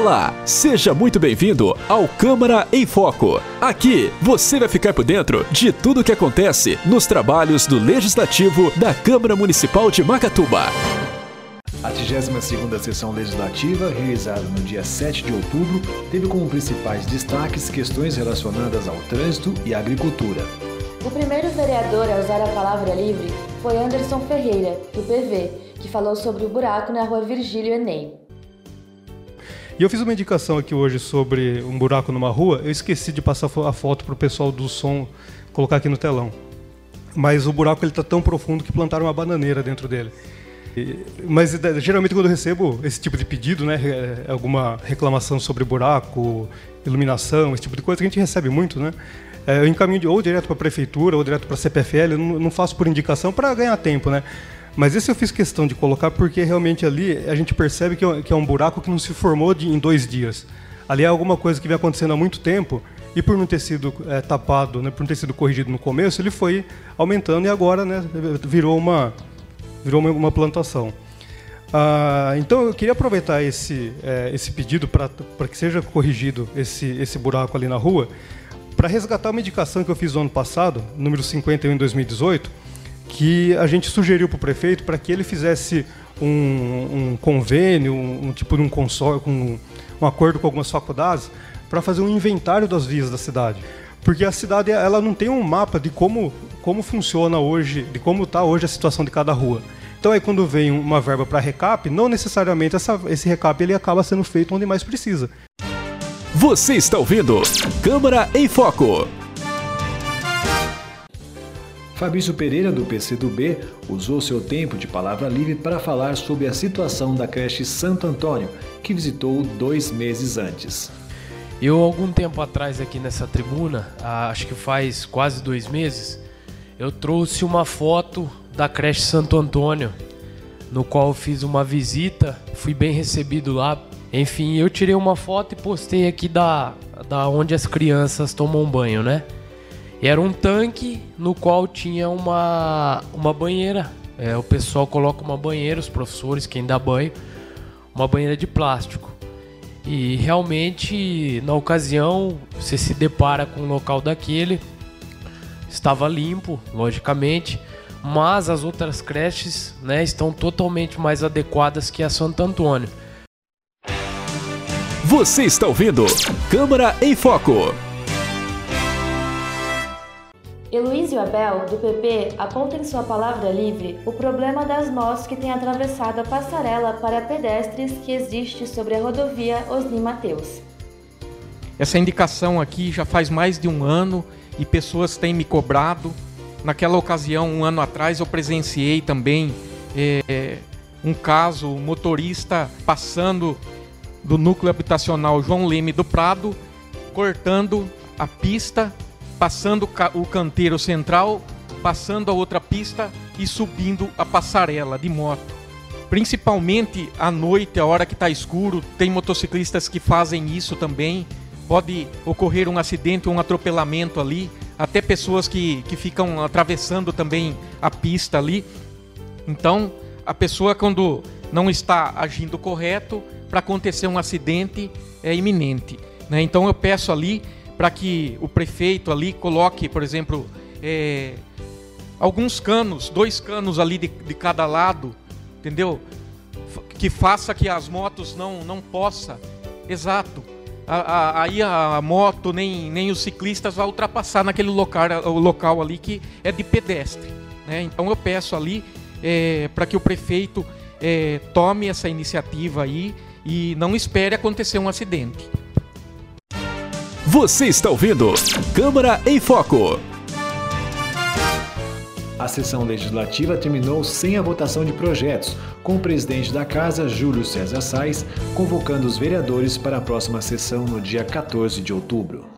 Olá, seja muito bem-vindo ao Câmara em Foco. Aqui você vai ficar por dentro de tudo o que acontece nos trabalhos do Legislativo da Câmara Municipal de Macatuba. A 32ª Sessão Legislativa, realizada no dia 7 de outubro, teve como principais destaques questões relacionadas ao trânsito e à agricultura. O primeiro vereador a usar a palavra livre foi Anderson Ferreira, do PV, que falou sobre o buraco na rua Virgílio Enem. E eu fiz uma indicação aqui hoje sobre um buraco numa rua. Eu esqueci de passar a foto para o pessoal do som colocar aqui no telão. Mas o buraco ele está tão profundo que plantaram uma bananeira dentro dele. E, mas geralmente quando eu recebo esse tipo de pedido, né, é, alguma reclamação sobre buraco, iluminação, esse tipo de coisa que a gente recebe muito, né? É, eu encaminho ou direto para a prefeitura ou direto para a CPFL. Não faço por indicação para ganhar tempo, né? Mas esse eu fiz questão de colocar porque realmente ali a gente percebe que é, é um buraco que não se formou de, em dois dias. Ali é alguma coisa que vem acontecendo há muito tempo e por não ter sido é, tapado, né, por não ter sido corrigido no começo, ele foi aumentando e agora né, virou uma virou uma, uma plantação. Ah, então eu queria aproveitar esse, é, esse pedido para que seja corrigido esse, esse buraco ali na rua, para resgatar uma indicação que eu fiz no ano passado, número 51 em 2018, que a gente sugeriu para o prefeito para que ele fizesse um, um convênio, um, um, tipo de um consórcio, um, um acordo com algumas faculdades para fazer um inventário das vias da cidade. Porque a cidade ela não tem um mapa de como, como funciona hoje, de como está hoje a situação de cada rua. Então aí quando vem uma verba para recap, não necessariamente essa, esse recap ele acaba sendo feito onde mais precisa. Você está ouvindo Câmara em Foco. Fabrício Pereira, do PCdoB, usou seu tempo de palavra livre para falar sobre a situação da creche Santo Antônio, que visitou dois meses antes. Eu, algum tempo atrás, aqui nessa tribuna, acho que faz quase dois meses, eu trouxe uma foto da creche Santo Antônio, no qual fiz uma visita, fui bem recebido lá. Enfim, eu tirei uma foto e postei aqui da, da onde as crianças tomam banho, né? Era um tanque no qual tinha uma, uma banheira. É, o pessoal coloca uma banheira, os professores, quem dá banho, uma banheira de plástico. E realmente, na ocasião, você se depara com um local daquele, estava limpo, logicamente, mas as outras creches né, estão totalmente mais adequadas que a Santo Antônio. Você está ouvindo Câmara em Foco. Heloísio Abel, do PP, aponta em sua palavra livre o problema das motos que têm atravessado a passarela para pedestres que existe sobre a rodovia Osni Mateus. Essa indicação aqui já faz mais de um ano e pessoas têm me cobrado. Naquela ocasião, um ano atrás, eu presenciei também é, um caso, um motorista passando do núcleo habitacional João Leme do Prado, cortando a pista passando o canteiro central, passando a outra pista e subindo a passarela de moto. Principalmente à noite, a hora que está escuro, tem motociclistas que fazem isso também. Pode ocorrer um acidente, um atropelamento ali, até pessoas que, que ficam atravessando também a pista ali. Então, a pessoa, quando não está agindo correto, para acontecer um acidente é iminente. Né? Então, eu peço ali para que o prefeito ali coloque, por exemplo, é, alguns canos, dois canos ali de, de cada lado, entendeu? Que faça que as motos não, não possa, exato. Aí a, a, moto nem, nem os ciclistas vão ultrapassar naquele local, o local ali que é de pedestre. Né? Então eu peço ali é, para que o prefeito é, tome essa iniciativa aí e não espere acontecer um acidente. Você está ouvindo Câmara em Foco. A sessão legislativa terminou sem a votação de projetos, com o presidente da Casa, Júlio César Sais, convocando os vereadores para a próxima sessão no dia 14 de outubro.